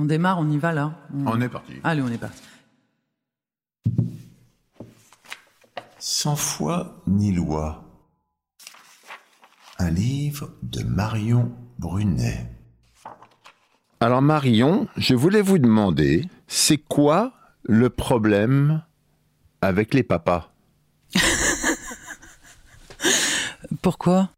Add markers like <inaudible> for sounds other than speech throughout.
On démarre, on y va là. On est parti. Allez, on est parti. Sans foi ni loi. Un livre de Marion Brunet. Alors Marion, je voulais vous demander, c'est quoi le problème avec les papas? <laughs> Pourquoi?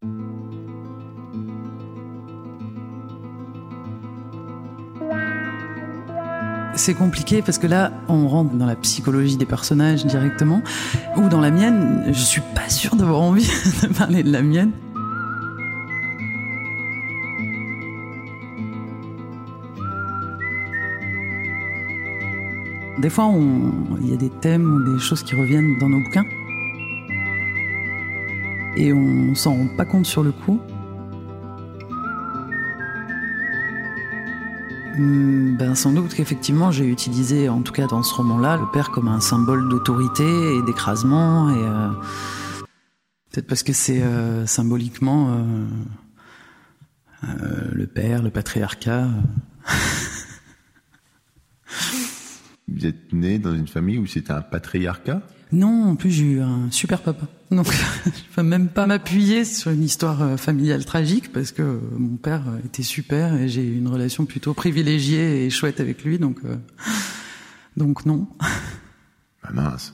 C'est compliqué parce que là, on rentre dans la psychologie des personnages directement, ou dans la mienne, je suis pas sûre d'avoir envie <laughs> de parler de la mienne. Des fois, il y a des thèmes ou des choses qui reviennent dans nos bouquins. Et on s'en rend pas compte sur le coup. Ben, sans doute qu'effectivement, j'ai utilisé, en tout cas dans ce roman-là, le père comme un symbole d'autorité et d'écrasement. Euh, peut-être parce que c'est euh, symboliquement euh, le père, le patriarcat. Vous êtes né dans une famille où c'était un patriarcat? Non, en plus j'ai eu un super papa. Donc <laughs> je peux même pas m'appuyer sur une histoire euh, familiale tragique parce que euh, mon père euh, était super et j'ai eu une relation plutôt privilégiée et chouette avec lui. Donc donc non. Ah mince.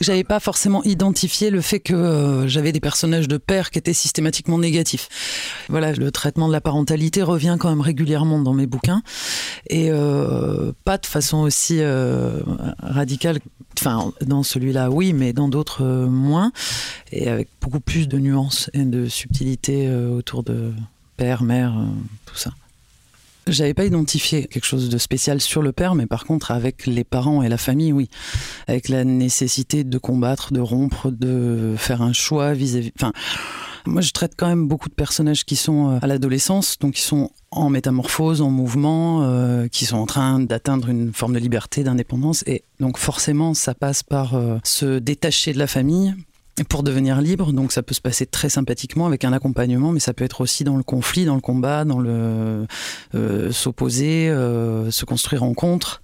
J'avais pas forcément identifié le fait que euh, j'avais des personnages de père qui étaient systématiquement négatifs. Voilà, le traitement de la parentalité revient quand même régulièrement dans mes bouquins et euh, pas de façon aussi euh, radicale. Enfin, dans celui-là, oui, mais dans d'autres moins, et avec beaucoup plus de nuances et de subtilité autour de père, mère, tout ça. J'avais pas identifié quelque chose de spécial sur le père, mais par contre avec les parents et la famille, oui, avec la nécessité de combattre, de rompre, de faire un choix vis-à-vis. Enfin, moi, je traite quand même beaucoup de personnages qui sont euh, à l'adolescence, donc qui sont en métamorphose, en mouvement, euh, qui sont en train d'atteindre une forme de liberté, d'indépendance, et donc forcément, ça passe par euh, se détacher de la famille pour devenir libre. Donc ça peut se passer très sympathiquement avec un accompagnement, mais ça peut être aussi dans le conflit, dans le combat, dans le euh, s'opposer, euh, se construire en contre.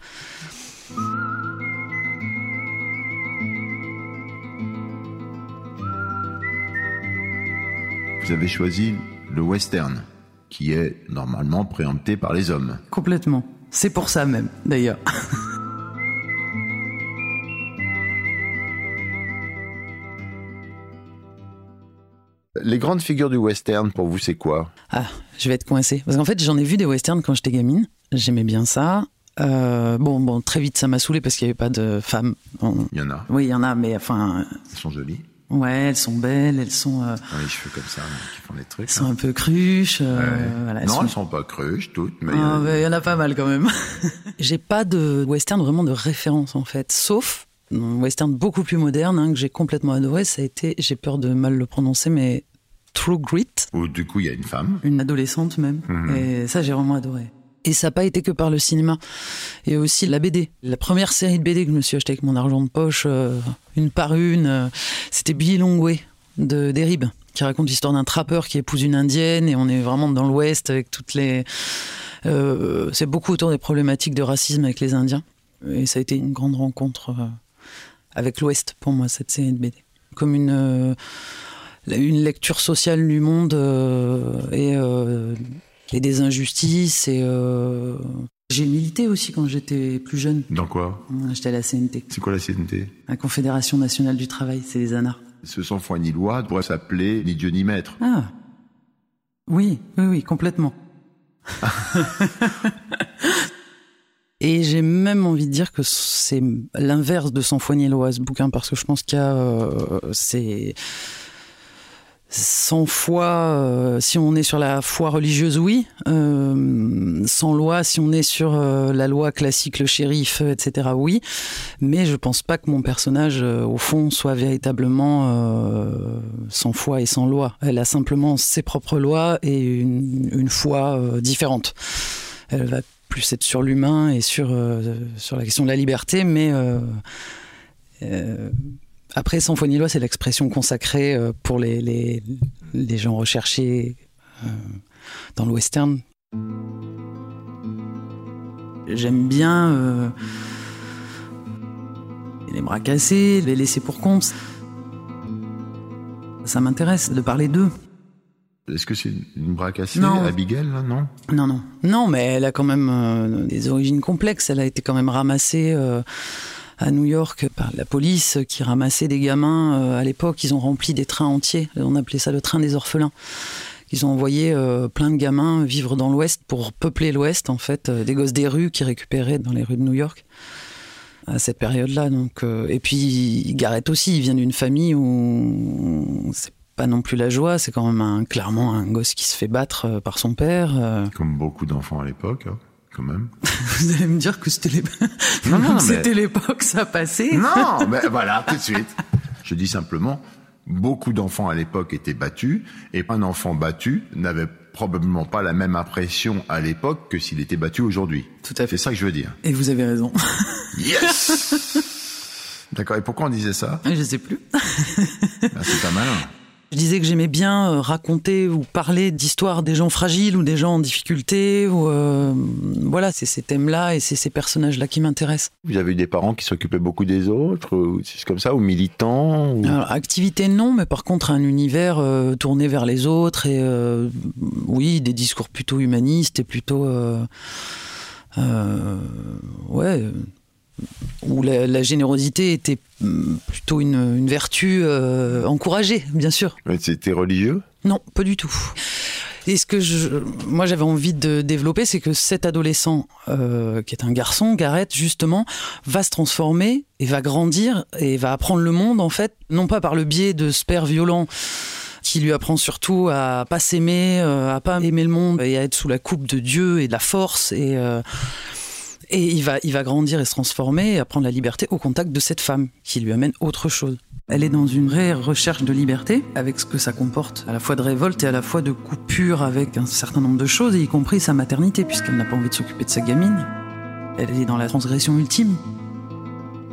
Vous avez choisi le western, qui est normalement préempté par les hommes. Complètement. C'est pour ça même, d'ailleurs. <laughs> Les grandes figures du western, pour vous, c'est quoi? Ah, je vais être coincée. Parce qu'en fait, j'en ai vu des westerns quand j'étais gamine. J'aimais bien ça. Euh, bon, bon, très vite, ça m'a saoulé parce qu'il n'y avait pas de femmes. Il y en a. oui, il y en a, mais enfin, Elles sont jolies. ouais, elles sont belles, elles sont, euh, les cheveux comme ça, qui font des trucs. elles sont hein. un peu cruches. euh, Ouais. voilà, elles non, sont- elles sont pas cruches toutes, mais il y en a- Ah, il y en a pas mal quand même. <laughs> j'ai pas de western vraiment de référence en fait, sauf un western beaucoup plus moderne hein, que j'ai complètement adoré. Ça a été, j'ai peur de mal le prononcer, mais True Grit, où du coup il y a une femme. une adolescente même. Mhm. Et ça, j'ai vraiment adoré. Et ça n'a pas été que par le cinéma. A aussi la BD. La première série de BD que je me suis achetée avec mon argent de poche, euh, une par une, euh, c'était Billy Longway de Derib, qui raconte l'histoire d'un trappeur qui épouse une indienne. Et on est vraiment dans l'Ouest avec toutes les. euh, c'est beaucoup autour des problématiques de racisme avec les Indiens. Et ça a été une grande rencontre euh, avec l'Ouest pour moi, cette série de BD. Comme une. Une lecture sociale du monde euh, et, euh, et des injustices. Et euh, j'ai milité aussi quand j'étais plus jeune. Dans quoi? J'étais à la CNT, C'est quoi la CNT la Confédération nationale du travail, c'est les ANA. Ce sans foi ni loi pourrait s'appeler ni Dieu ni maître. Ah oui, oui, oui, complètement. <laughs> Et j'ai même envie de dire que c'est l'inverse de Sans foi ni loi ce bouquin parce que je pense qu'il y a euh, c'est Sans foi, euh, si on est sur la foi religieuse, oui. Euh, sans loi, si on est sur euh, la loi classique, le shérif, etc., oui. Mais je pense pas que mon personnage, au fond, soit véritablement sans foi et sans loi. Elle a simplement ses propres lois et une, une foi différente. Elle va plus être sur l'humain et sur, sur la question de la liberté, mais après, sans foi ni loi, c'est l'expression consacrée euh, pour les, les, les gens recherchés euh, dans le western. J'aime bien euh, les bras cassés, les laisser pour compte. Ça m'intéresse de parler d'eux. Est-ce que c'est une bras cassée, Abigail, là, non? Non, non. Non, mais elle a quand même des origines complexes. Elle a été quand même ramassée à New York par la police qui ramassait des gamins. Euh, à l'époque, ils ont rempli des trains entiers. On appelait ça le train des orphelins. Ils ont envoyé euh, plein de gamins vivre dans l'Ouest pour peupler l'Ouest, en fait, euh, des gosses des rues qui récupéraient dans les rues de New York à cette période-là. Donc, et puis Garrett aussi, il vient d'une famille où c'est pas non plus la joie, c'est quand même un, clairement un gosse qui se fait battre par son père. Comme beaucoup d'enfants à l'époque. Hein quand même. <laughs> Vous allez me dire que c'était <laughs> l'époque, ça passait. Non, <laughs> mais voilà, tout de suite. Je dis simplement, beaucoup d'enfants à l'époque étaient battus, et un enfant battu n'avait probablement pas la même impression à l'époque que s'il était battu aujourd'hui. Tout à fait. C'est ça que je veux dire. Et vous avez raison. Yes D'accord, et pourquoi on disait ça? Je sais plus. Ben, c'est pas malin. Je disais que j'aimais bien euh, raconter ou parler d'histoires des gens fragiles ou des gens en difficulté. Ou euh, voilà, c'est ces thèmes-là et c'est ces personnages-là qui m'intéressent. Vous avez eu des parents qui s'occupaient beaucoup des autres, ou c'est comme ça, ou militants ou... activité non, mais par contre un univers euh, tourné vers les autres et oui, des discours plutôt humanistes et plutôt ouais où la, générosité était mm, plutôt une, vertu euh, encouragée, bien sûr. C'était religieux? Non, pas du tout. Et ce que je, moi j'avais envie de développer, c'est que cet adolescent, euh, qui est un garçon, Gareth, justement, va se transformer et va grandir et va apprendre le monde, en fait, non pas par le biais de ce père violent qui lui apprend surtout à pas s'aimer, euh, à pas aimer le monde et à être sous la coupe de Dieu et de la force et et il va, il va grandir et se transformer et apprendre la liberté au contact de cette femme qui lui amène autre chose. Elle est dans une vraie recherche de liberté, avec ce que ça comporte, à la fois de révolte et à la fois de coupure avec un certain nombre de choses, y compris sa maternité, puisqu'elle n'a pas envie de s'occuper de sa gamine. Elle est dans la transgression ultime.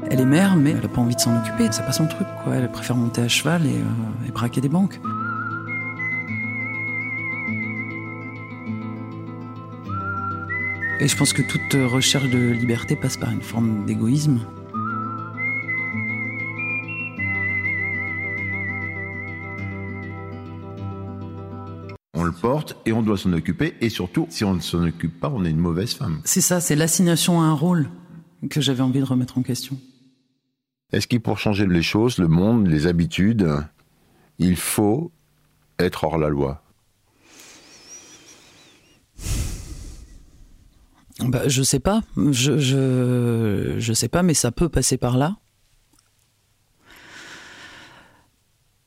Elle est mère, mais elle n'a pas envie de s'en occuper, c'est pas son truc, quoi. Elle préfère monter à cheval et, euh, et braquer des banques. Et je pense que toute recherche de liberté passe par une forme d'égoïsme. On le porte et on doit s'en occuper. Et surtout, si on ne s'en occupe pas, on est une mauvaise femme. C'est ça, c'est l'assignation à un rôle que j'avais envie de remettre en question. Est-ce qu'il pour changer les choses, le monde, les habitudes, il faut être hors la loi? Bah, Je sais pas. Je, je, sais pas, mais ça peut passer par là.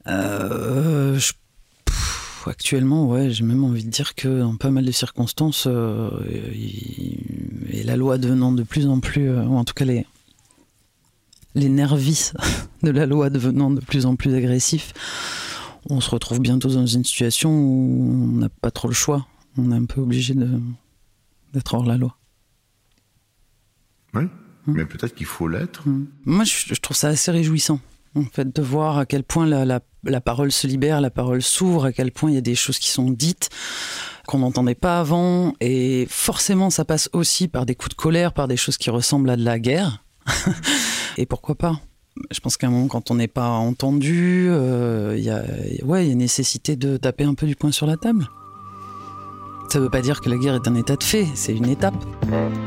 Euh, actuellement, ouais, j'ai même envie de dire que dans pas mal de circonstances, euh, et la loi devenant de plus en plus, euh, ou en tout cas les, les nervis <laughs> de la loi devenant de plus en plus agressifs, on se retrouve bientôt dans une situation où on n'a pas trop le choix. On est un peu obligé d'être hors la loi. Oui, hmm. mais peut-être qu'il faut l'être. Hmm. Moi, je, trouve ça assez réjouissant, en fait, de voir à quel point la, la, parole se libère, la parole s'ouvre, à quel point il y a des choses qui sont dites qu'on n'entendait pas avant, et forcément, ça passe aussi par des coups de colère, par des choses qui ressemblent à de la guerre. <laughs> et pourquoi pas? Je pense qu'à un moment, quand on n'est pas entendu, euh, il y, a, ouais, y a nécessité de taper un peu du poing sur la table. Ça ne veut pas dire que la guerre est un état de fait, c'est une étape. <laughs>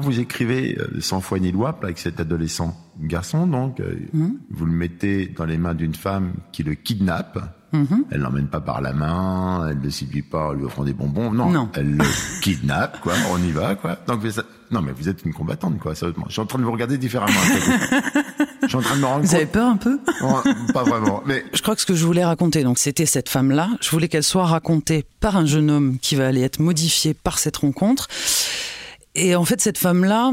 vous écrivez euh, Sans foi ni loi avec cet adolescent garçon, donc, euh, Mhm. vous le mettez dans les mains d'une femme qui le kidnappe. Mhm. Elle l'emmène pas par la main, elle ne séduit pas en lui offrant des bonbons. Non, Non. elle le <laughs> kidnappe, quoi. On y va, quoi. Donc, vous êtes- non, mais vous êtes une combattante, quoi. Sérieusement. Je suis en train de vous regarder différemment. Je suis en train de me rendre Vous avez peur un peu? Ouais, pas vraiment. Mais Je crois que ce que je voulais raconter, donc c'était cette femme-là. Je voulais qu'elle soit racontée par un jeune homme qui va aller être modifié par cette rencontre. Et en fait, cette femme-là,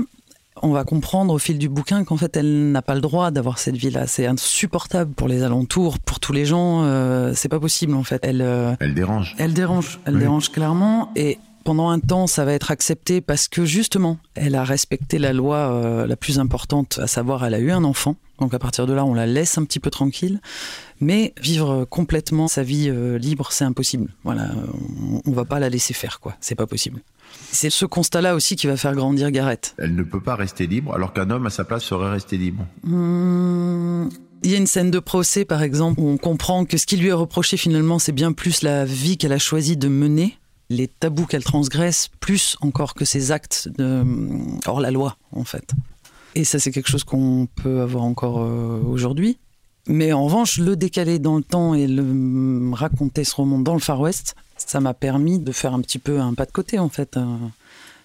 on va comprendre au fil du bouquin qu'en fait, elle n'a pas le droit d'avoir cette vie-là. C'est insupportable pour les alentours, pour tous les gens. euh, c'est pas possible en fait. Elle, euh, elle dérange. elle dérange, elle Oui. dérange clairement. Et pendant un temps, ça va être accepté parce que justement, elle a respecté la loi euh, la plus importante, à savoir, elle a eu un enfant. Donc à partir de là, on la laisse un petit peu tranquille. Mais vivre complètement sa vie euh, libre, c'est impossible. Voilà, on, on va pas la laisser faire, quoi. C'est pas possible. C'est ce constat-là aussi qui va faire grandir Gareth. Elle ne peut pas rester libre, alors qu'un homme à sa place serait resté libre. Hum, Il y a une scène de procès, par exemple, où on comprend que ce qui lui est reproché finalement, c'est bien plus la vie qu'elle a choisi de mener, les tabous qu'elle transgresse, plus encore que ses actes de, hors la loi, en fait. Et ça, c'est quelque chose qu'on peut avoir encore euh, aujourd'hui. Mais en revanche, le décaler dans le temps et le raconter ce roman dans le Far West, ça m'a permis de faire un petit peu un pas de côté, en fait. Euh,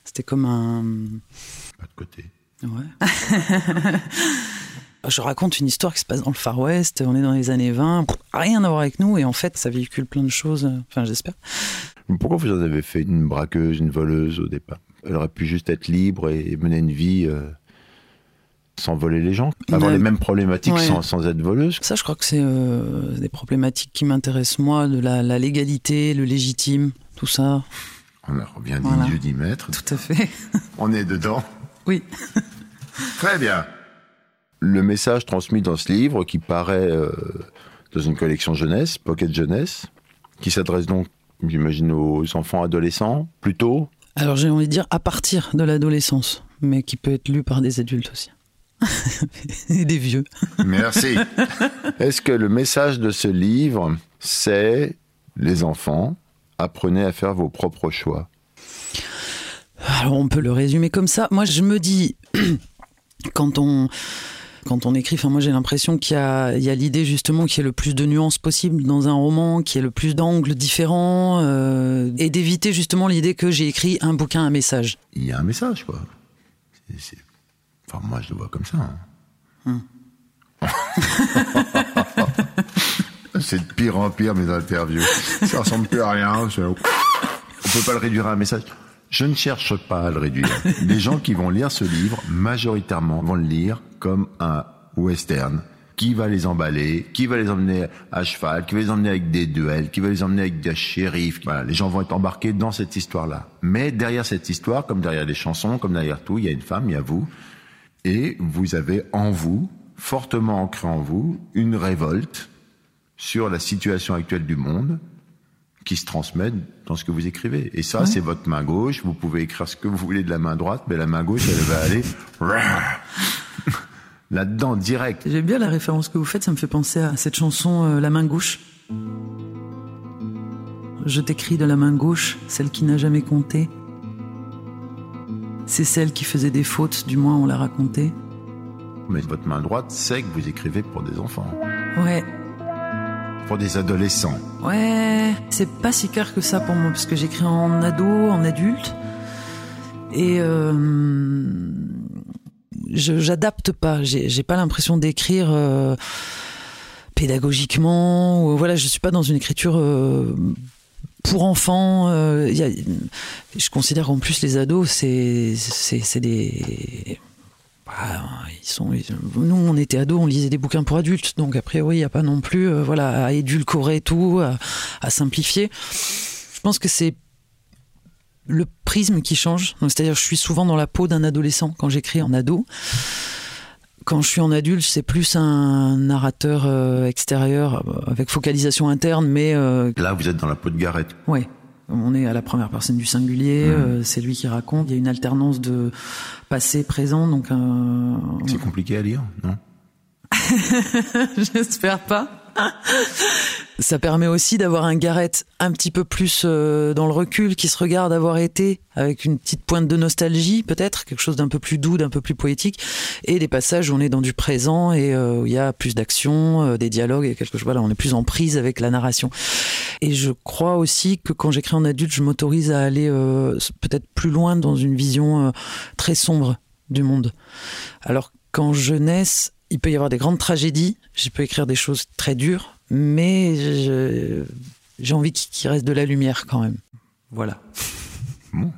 C'était comme un, Pas de côté. Ouais. <laughs> Je raconte une histoire qui se passe dans le Far West, on est dans les années 20, pff, rien à voir avec nous, et en fait, ça véhicule plein de choses, euh, enfin, j'espère. Pourquoi vous en avez fait une braqueuse, une voleuse au départ? Elle aurait pu juste être libre et mener une vie euh, sans voler les gens, avoir Ouais. les mêmes problématiques Ouais. sans, sans être voleuse. Ça, je crois que c'est euh, des problématiques qui m'intéressent, moi, de la, la légalité, le légitime, tout ça. On en revient Voilà. d'y mettre. Tout à fait. On est dedans. Oui. Très bien. Le message transmis dans ce livre, qui paraît euh, dans une collection jeunesse, Pocket Jeunesse, qui s'adresse donc, j'imagine, aux enfants adolescents, plutôt. Alors, j'ai envie de dire à partir de l'adolescence, mais qui peut être lu par des adultes aussi. <laughs> et des vieux. Merci. <laughs> Est-ce que le message de ce livre, c'est les enfants, apprenez à faire vos propres choix? Alors on peut le résumer comme ça. Moi je me dis, <clears throat> quand on, quand on écrit, enfin moi j'ai l'impression qu'il y a, il y a l'idée justement qu'il y ait le plus de nuances possible dans un roman, qu'il y ait le plus d'angles différents, euh, et d'éviter justement l'idée que j'ai écrit un bouquin, un message. Il y a un message, quoi. C'est- c'est- Enfin, moi, je le vois comme ça. hein. <laughs> c'est de pire en pire, mes interviews. Ça ressemble plus à rien. c'est- On peut pas le réduire à un message. Je ne cherche pas à le réduire. Les gens qui vont lire ce livre, majoritairement, vont le lire comme un western. Qui va les emballer, qui va les emmener à cheval, qui va les emmener avec des duels, qui va les emmener avec des shérifs? Voilà, les gens vont être embarqués dans cette histoire-là. Mais derrière cette histoire, comme derrière les chansons, comme derrière tout, il y a une femme, il y a vous. Et vous avez en vous, fortement ancré en vous, une révolte sur la situation actuelle du monde qui se transmet dans ce que vous écrivez. Et ça, c'est votre main gauche. Vous pouvez écrire ce que vous voulez de la main droite, mais la main gauche, elle va aller <laughs> là-dedans, direct. J'aime bien la référence que vous faites, ça me fait penser à cette chanson euh, La main gauche. Je t'écris de la main gauche, celle qui n'a jamais compté. C'est celle qui faisait des fautes, du moins on l'a raconté. Mais votre main droite sait que vous écrivez pour des enfants, Ouais, pour des adolescents. ouais, c'est pas si clair que ça pour moi, parce que j'écris en ado, en adulte. Et euh, j'adapte pas, j'ai pas l'impression d'écrire euh, pédagogiquement, ou voilà, je suis pas dans une écriture euh, pour enfants. euh, je considère qu'en plus les ados, c'est des bah, ils sont, nous, on était ados, on lisait des bouquins pour adultes, donc a priori, il n'y a pas non plus euh, voilà, à édulcorer tout, à, à simplifier. Je pense que c'est le prisme qui change. C'est-à-dire, je suis souvent dans la peau d'un adolescent quand j'écris en ado. Quand je suis en adulte, c'est plus un narrateur euh, extérieur, euh, avec focalisation interne, mais euh, Là, vous êtes dans la peau de Gareth. Ouais. On est à la première personne du singulier, euh, c'est lui qui raconte. Il y a une alternance de passé, présent, donc. C'est compliqué à lire, non? <laughs> J'espère pas. Ça permet aussi d'avoir un Gareth un petit peu plus euh, dans le recul, qui se regarde avoir été, avec une petite pointe de nostalgie peut-être, quelque chose d'un peu plus doux, d'un peu plus poétique, et des passages où on est dans du présent et euh, où il y a plus d'action, euh, des dialogues et quelque chose. Voilà, on est plus en prise avec la narration. Et je crois aussi que quand j'écris en adulte, je m'autorise à aller peut-être plus loin dans une vision très sombre du monde. Alors qu'en jeunesse, il peut y avoir des grandes tragédies, je peux écrire des choses très dures, mais j'ai envie qu'il reste de la lumière quand même. Voilà. <laughs> Bon.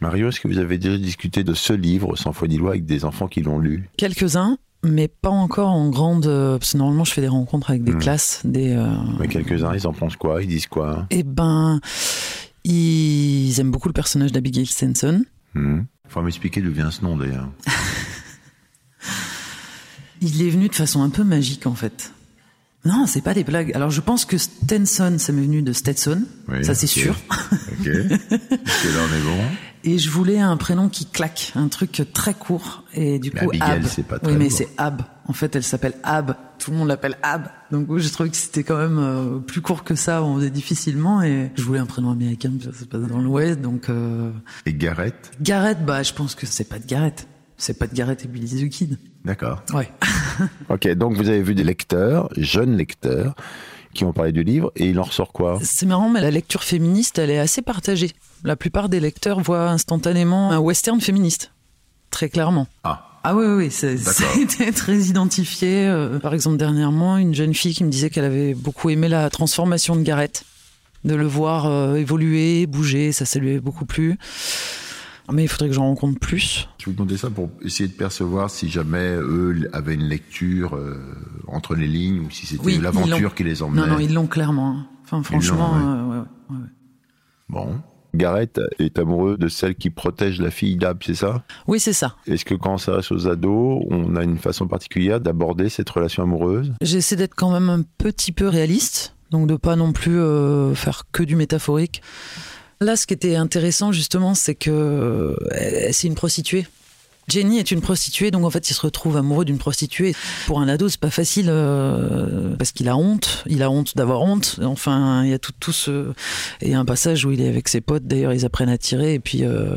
Mario, est-ce que vous avez déjà discuté de ce livre, Sans foi ni loi, avec des enfants qui l'ont lu? Quelques-uns, mais pas encore en grande. Parce que normalement, je fais des rencontres avec des hmm. classes. Des, euh, Mais quelques-uns, ils en pensent quoi? Ils disent quoi? Eh ben, ils aiment beaucoup le personnage d'Abigail Stenson. Il hmm. Faut m'expliquer d'où vient ce nom d'ailleurs. <laughs> Il est venu de façon un peu magique en fait. Non, c'est pas des blagues. Alors je pense que Stenson, ça m'est venu de Stetson, ça c'est sûr. Ok. là on est bon? <laughs> Et je voulais un prénom qui claque, un truc très court. Et du coup, Ab. c'est pas très Oui, mais c'est Ab. En fait, elle s'appelle Ab. Tout le monde l'appelle Ab. Donc j'ai trouvé que c'était quand même euh, plus court que ça. On faisait difficilement. Et je voulais un prénom américain, ça se passe dans l'Ouest. Donc. Euh... Et Garrett. Garrett, bah je pense que c'est pas de Garrett. C'est pas de Garrett et Billy the Kid. D'accord. Ouais. <laughs> ok, donc vous avez vu des lecteurs, jeunes lecteurs, qui ont parlé du livre, et il en ressort quoi? C'est marrant, mais la lecture féministe, elle est assez partagée. La plupart des lecteurs voient instantanément un western féministe, très clairement. Ah. Ah oui, oui, c'était <laughs> très identifié. Euh, par exemple, dernièrement, une jeune fille qui me disait qu'elle avait beaucoup aimé la transformation de Garrett, de le voir euh, évoluer, bouger, ça, ça lui avait beaucoup plu. Mais il faudrait que j'en rencontre plus. Je vous demandais ça pour essayer de percevoir si jamais eux avaient une lecture euh, entre les lignes ou si c'était l'aventure qui les emmenait. Non, non, ils l'ont clairement. Hein. Enfin, franchement, euh, ouais. Ouais, Bon. Gareth est amoureux de celle qui protège la fille d'Ab, c'est ça? Oui, c'est ça. Est-ce que quand on s'adresse aux ados, on a une façon particulière d'aborder cette relation amoureuse? J'essaie d'être quand même un petit peu réaliste, donc de pas non plus euh, faire que du métaphorique. Là, ce qui était intéressant, justement, c'est que euh, c'est une prostituée. Jenny est une prostituée, donc en fait, il se retrouve amoureux d'une prostituée. Pour un ado, c'est pas facile euh, parce qu'il a honte. Il a honte d'avoir honte. Enfin, il y a tout, tout ce. Et il y a un passage où il est avec ses potes. D'ailleurs, ils apprennent à tirer et puis. Euh,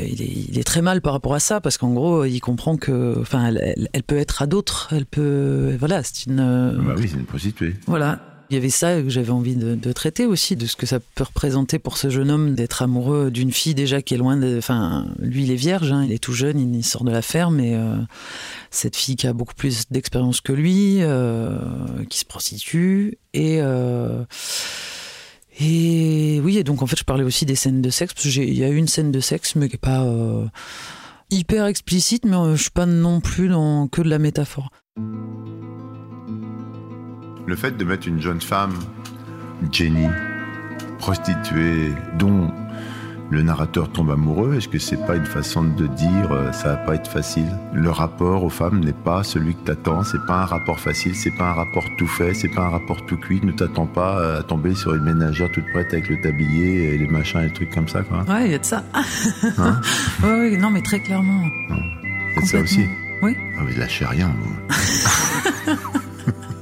il, est, très mal par rapport à ça parce qu'en gros, il comprend que, enfin, elle, peut être à d'autres. Elle peut, voilà, c'est une. Bah oui, c'est une prostituée. Voilà. Il y avait ça que j'avais envie de, traiter aussi, de ce que ça peut représenter pour ce jeune homme d'être amoureux d'une fille déjà qui est loin de... Enfin, lui, il est vierge, hein, il est tout jeune, il sort de la ferme, et euh, cette fille qui a beaucoup plus d'expérience que lui, euh, qui se prostitue, et... Euh, et oui, et donc en fait, je parlais aussi des scènes de sexe, parce qu'il y a une scène de sexe, mais qui n'est pas hyper explicite, mais je suis pas non plus dans que de la métaphore. Le fait de mettre une jeune femme, Jenny, prostituée, dont le narrateur tombe amoureux, est-ce que c'est pas une façon de dire euh, ça va pas être facile? Le rapport aux femmes n'est pas celui que t'attends, c'est pas un rapport facile, c'est pas un rapport tout fait, c'est pas un rapport tout cuit, ne t'attends pas à tomber sur une ménagère toute prête avec le tablier et les machins et les trucs comme ça quoi? Ouais, il y a de ça. <laughs> Hein? Oui, non mais très clairement. C'est ça aussi. Oui. Ah, vous lâchez rien vous. <laughs>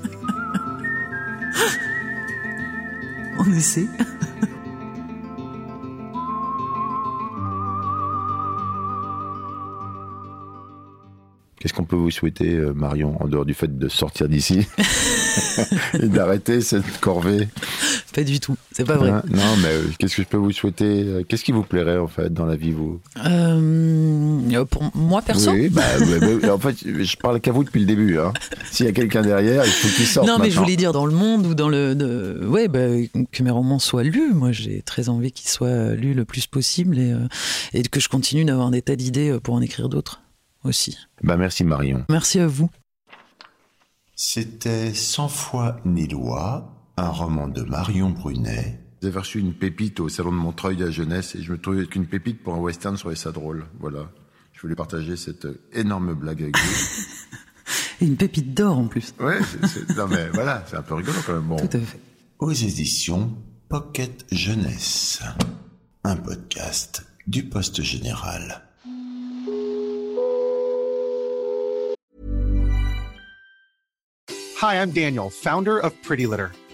Qu'est-ce qu'on peut vous souhaiter, euh, Marion, en dehors du fait de sortir d'ici <laughs> et d'arrêter cette corvée? Pas du tout, c'est pas vrai. Non, mais euh, qu'est-ce que je peux vous souhaiter euh, Qu'est-ce qui vous plairait en fait dans la vie, vous? Pour moi, perso? Oui, bah, <laughs> en fait, je parle qu'à vous depuis le début. Hein. S'il y a quelqu'un derrière, il faut qu'il sorte. Non, mais je voulais dire dans le monde ou dans le. Ouais, bah, que mes romans soient lus. Moi, j'ai très envie qu'ils soient lus le plus possible et, et que je continue d'avoir des tas d'idées pour en écrire d'autres aussi. Bah merci Marion. Merci à vous. C'était Sans foi ni loi, un roman de Marion Brunet. J'ai reçu une pépite au salon de Montreuil à jeunesse et je me trouvais qu'une pépite pour un western serait ça drôle. Voilà. Je voulais partager cette énorme blague avec vous. <laughs> et une pépite d'or en plus. Ouais, non mais voilà, c'est un peu rigolo quand même. Bon. Tout à fait. Aux éditions Pocket Jeunesse. Un podcast du Poste Général. Hi, I'm Daniel, founder of Pretty Litter.